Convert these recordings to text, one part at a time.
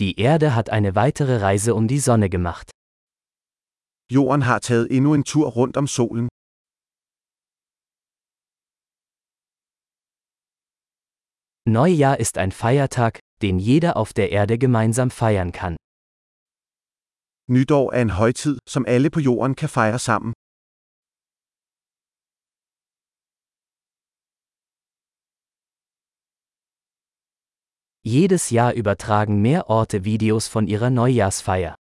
Die Erde hat eine weitere Reise um die Sonne gemacht. Jorden har taget endnu en tur rundt om solen. Neujahr ist ein Feiertag, den jeder auf der Erde gemeinsam feiern kann. Nytår er en højtid, som alle på jorden kan fejre sammen. Jedes Jahr übertragen mehr Orte Videos von ihrer Neujahrsfeier.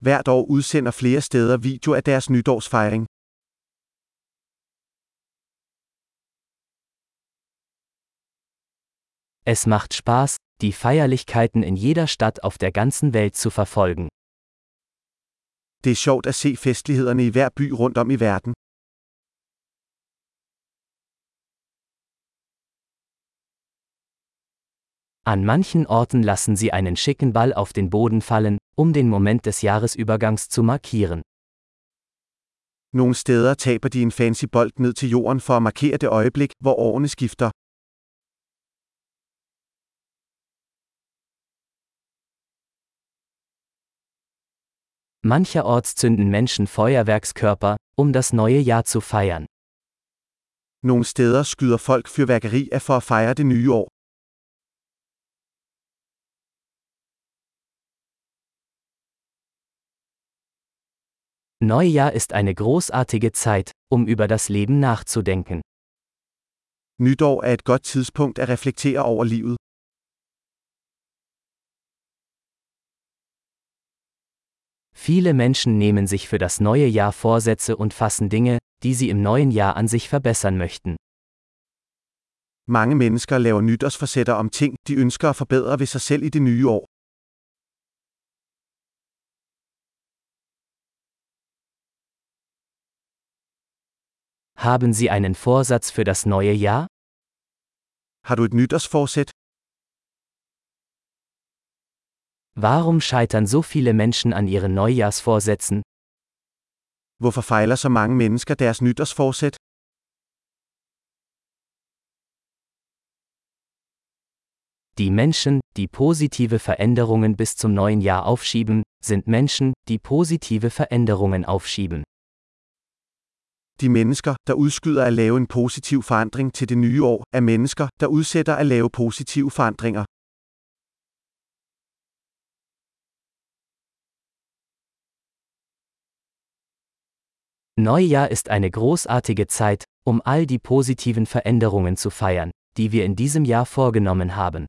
Hvert år udsender flere steder video af deres nytårsfejring. Es macht Spaß, die Feierlichkeiten in jeder Stadt auf der ganzen Welt zu verfolgen. Det er sjovt at se festlighederne i hver by rundt om i verden. An manchen Orten lassen sie einen schicken Ball auf den Boden fallen, um den Moment des Jahresübergangs zu markieren. Nogle steder taber de en fancy bold ned til jorden for at markere det øjeblik, hvor årene skifter. Mancherorts zünden Menschen Feuerwerkskörper, um das neue Jahr zu feiern. Nogle steder skyder folk fyrværkeri af for at fejre det nye år. Neujahr ist eine großartige Zeit, um über das Leben nachzudenken. Nytår er et godt tidspunkt at reflektere over livet. Viele Menschen nehmen sich für das neue Jahr Vorsätze und fassen Dinge, die sie im neuen Jahr an sich verbessern möchten. Mange mennesker laver nytårsforsætter om ting, de ønsker at forbedre ved sig selv i det nye år. Haben Sie einen Vorsatz für das neue Jahr? Har du et nytårsforsæt? Warum scheitern so viele Menschen an ihren Neujahrsvorsätzen? Hvorfor fejler så mange mennesker deres nytårsforsæt? Die Menschen, die positive Veränderungen bis zum neuen Jahr aufschieben, sind Menschen, die positive Veränderungen aufschieben. De mennesker, der udskyder at lave en positiv forandring til det nye år, er mennesker, der udsætter at lave positive forandringer. Neujahr ist eine großartige Zeit, um all die positiven Veränderungen zu feiern, die wir in diesem Jahr vorgenommen haben.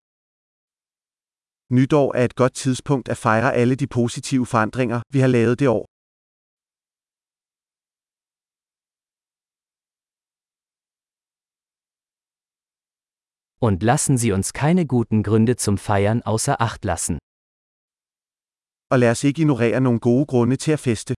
Nytår er et godt tidspunkt at fejre alle de positive forandringer, vi har lavet det år. Und lassen Sie uns keine guten Gründe zum Feiern außer Acht lassen. Og lad ikke ignorere nogle gode grunde til at feste.